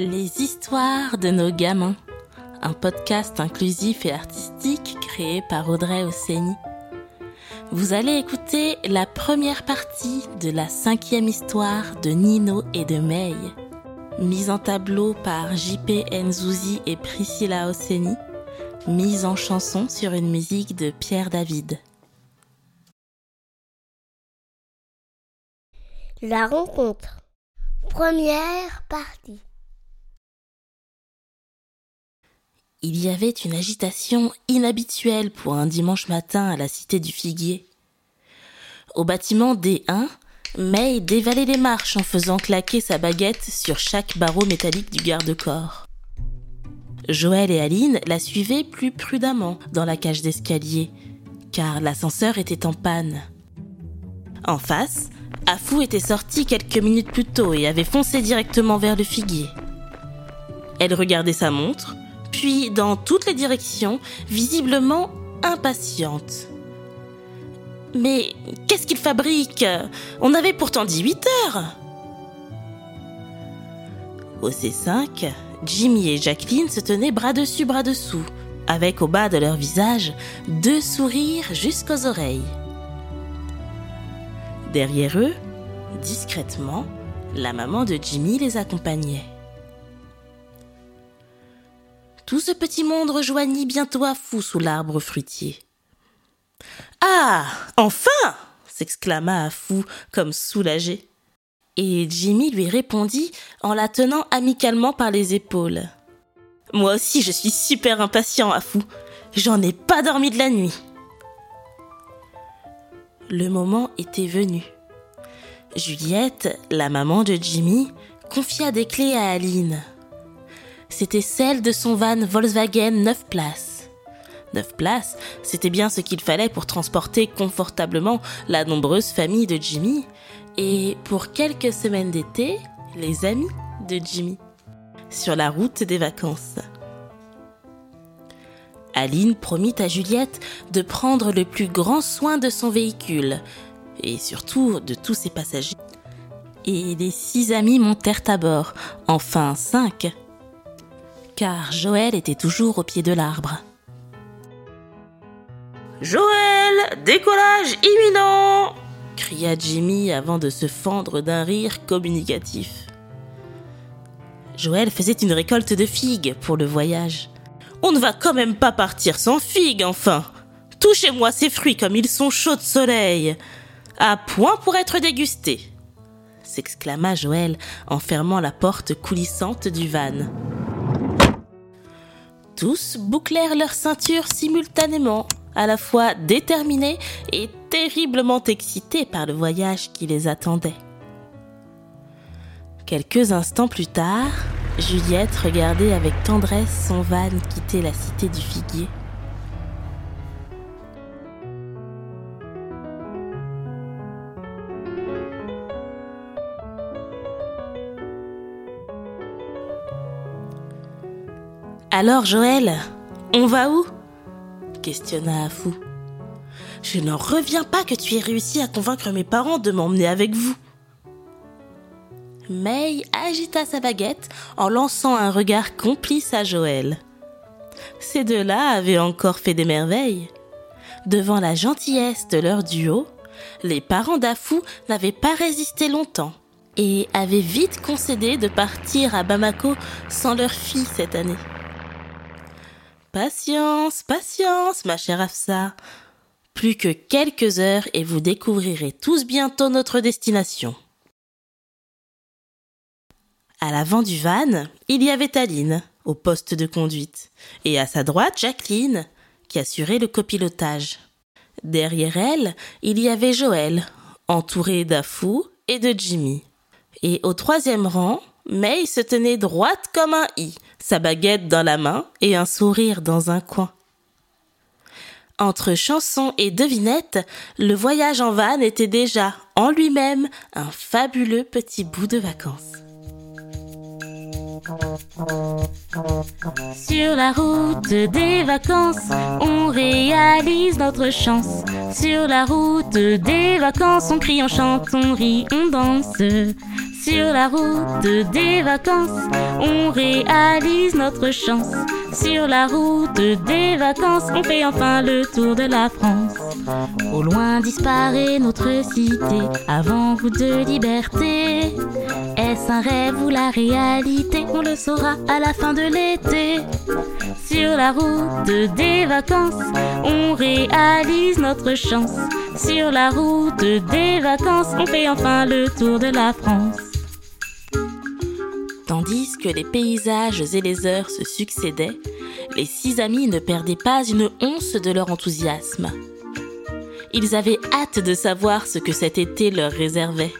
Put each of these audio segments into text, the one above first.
Les histoires de nos gamins, un podcast inclusif et artistique créé par Audrey Ossény. Vous allez écouter la première partie de la cinquième histoire de Nino et de May, mise en tableau par JP Nzouzi et Priscilla Ossény, mise en chanson sur une musique de Pierre David. La rencontre. Première partie. Il y avait une agitation inhabituelle pour un dimanche matin à la cité du Figuier. Au bâtiment D1, May dévalait les marches en faisant claquer sa baguette sur chaque barreau métallique du garde-corps. Joël et Aline la suivaient plus prudemment dans la cage d'escalier, car l'ascenseur était en panne. En face, Afou était sorti quelques minutes plus tôt et avait foncé directement vers le figuier. Elle regardait sa montre, dans toutes les directions, visiblement impatiente. Mais qu'est-ce qu'il fabrique? On avait pourtant dit 8 heures Au C5, Jimmy et Jacqueline se tenaient bras dessus, bras dessous, avec au bas de leur visage deux sourires jusqu'aux oreilles. Derrière eux, discrètement, la maman de Jimmy les accompagnait. Tout ce petit monde rejoignit bientôt à fou sous l'arbre fruitier. Ah Enfin s'exclama Afou comme soulagé. Et Jimmy lui répondit en la tenant amicalement par les épaules. Moi aussi je suis super impatient, Afou. J'en ai pas dormi de la nuit. Le moment était venu. Juliette, la maman de Jimmy, confia des clés à Aline c'était celle de son van Volkswagen 9 places. 9 places, c'était bien ce qu'il fallait pour transporter confortablement la nombreuse famille de Jimmy et pour quelques semaines d'été, les amis de Jimmy, sur la route des vacances. Aline promit à Juliette de prendre le plus grand soin de son véhicule et surtout de tous ses passagers. Et les six amis montèrent à bord, enfin cinq, car Joël était toujours au pied de l'arbre. Joël, décollage imminent cria Jimmy avant de se fendre d'un rire communicatif. Joël faisait une récolte de figues pour le voyage. On ne va quand même pas partir sans figues, enfin. Touchez-moi ces fruits comme ils sont chauds de soleil. À point pour être dégustés s'exclama Joël en fermant la porte coulissante du van. Tous bouclèrent leur ceinture simultanément, à la fois déterminés et terriblement excités par le voyage qui les attendait. Quelques instants plus tard, Juliette regardait avec tendresse son van quitter la cité du figuier. Alors Joël, on va où? Questionna Afou. Je n'en reviens pas que tu aies réussi à convaincre mes parents de m'emmener avec vous. May agita sa baguette en lançant un regard complice à Joël. Ces deux-là avaient encore fait des merveilles. Devant la gentillesse de leur duo, les parents d'Afou n'avaient pas résisté longtemps et avaient vite concédé de partir à Bamako sans leur fille cette année. Patience, patience, ma chère Afsa. Plus que quelques heures et vous découvrirez tous bientôt notre destination. À l'avant du van, il y avait Aline, au poste de conduite, et à sa droite Jacqueline, qui assurait le copilotage. Derrière elle, il y avait Joël, entouré d'Afou et de Jimmy. Et au troisième rang, May se tenait droite comme un i, sa baguette dans la main et un sourire dans un coin. Entre chansons et devinettes, le voyage en van était déjà en lui-même un fabuleux petit bout de vacances. Sur la route des vacances, on réalise notre chance. Sur la route des vacances, on crie, on chante, on rit, on danse. Sur la route des vacances, on réalise notre chance. Sur la route des vacances, on fait enfin le tour de la France. Au loin disparaît notre cité, avant vous de liberté. Est-ce un rêve ou la réalité? On le saura à la fin de l'été. Sur la route des vacances, on réalise notre chance. Sur la route des vacances, on fait enfin le tour de la France. Tandis que les paysages et les heures se succédaient, les six amis ne perdaient pas une once de leur enthousiasme. Ils avaient hâte de savoir ce que cet été leur réservait.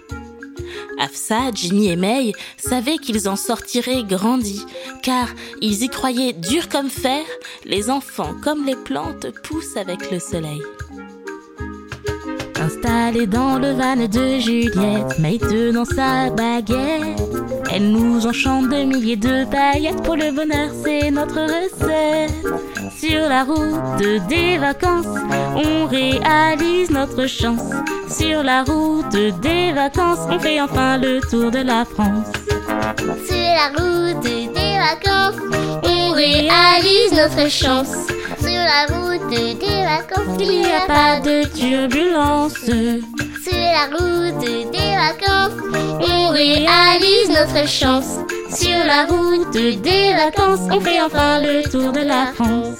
Afsa, Jimmy et May savaient qu'ils en sortiraient grandis, car ils y croyaient dur comme fer, les enfants comme les plantes poussent avec le soleil. Installée dans le van de Juliette, May tenant sa baguette, elle nous enchante de milliers de paillettes. Pour le bonheur, c'est notre recette. Sur la route des vacances, on réalise notre chance. Sur la route des vacances, on fait enfin le tour de la France. Sur la route des vacances, on réalise notre chance. Sur la route des vacances, il n'y a pas de turbulence. Sur la route des vacances, on réalise notre chance. Sur la route des vacances, on fait enfin le tour de la France.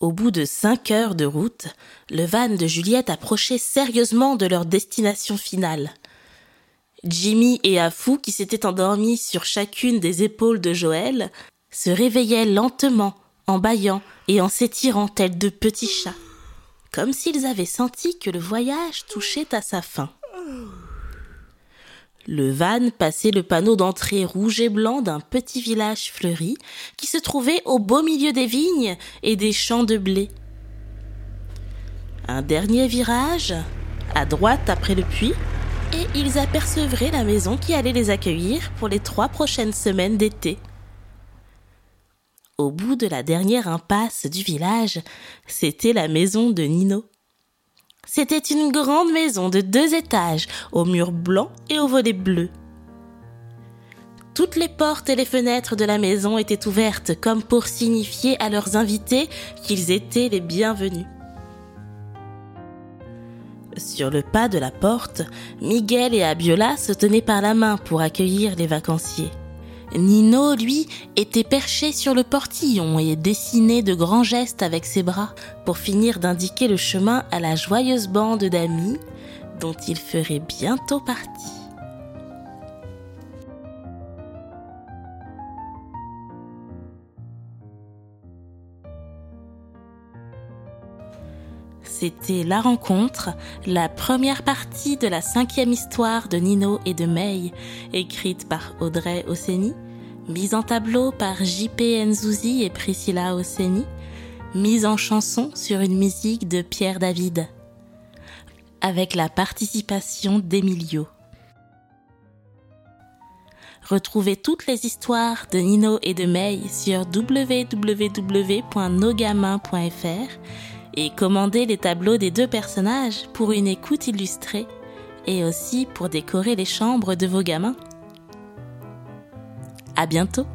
Au bout de cinq heures de route, le van de Juliette approchait sérieusement de leur destination finale. Jimmy et Afou, qui s'étaient endormis sur chacune des épaules de Joël, se réveillaient lentement, en bâillant et en s'étirant tels de petits chats, comme s'ils avaient senti que le voyage touchait à sa fin. Le van passait le panneau d'entrée rouge et blanc d'un petit village fleuri qui se trouvait au beau milieu des vignes et des champs de blé. Un dernier virage, à droite après le puits, et ils apercevraient la maison qui allait les accueillir pour les trois prochaines semaines d'été. Au bout de la dernière impasse du village, c'était la maison de Nino. C'était une grande maison de deux étages, aux murs blancs et aux volets bleus. Toutes les portes et les fenêtres de la maison étaient ouvertes comme pour signifier à leurs invités qu'ils étaient les bienvenus. Sur le pas de la porte, Miguel et Abiola se tenaient par la main pour accueillir les vacanciers. Nino, lui, était perché sur le portillon et dessinait de grands gestes avec ses bras pour finir d'indiquer le chemin à la joyeuse bande d'amis dont il ferait bientôt partie. C'était La Rencontre, la première partie de la cinquième histoire de Nino et de May, écrite par Audrey Osseni, mise en tableau par JP Nzouzi et Priscilla Osseni, mise en chanson sur une musique de Pierre David, avec la participation d'Emilio. Retrouvez toutes les histoires de Nino et de May sur www.nogamin.fr et commandez les tableaux des deux personnages pour une écoute illustrée et aussi pour décorer les chambres de vos gamins. À bientôt!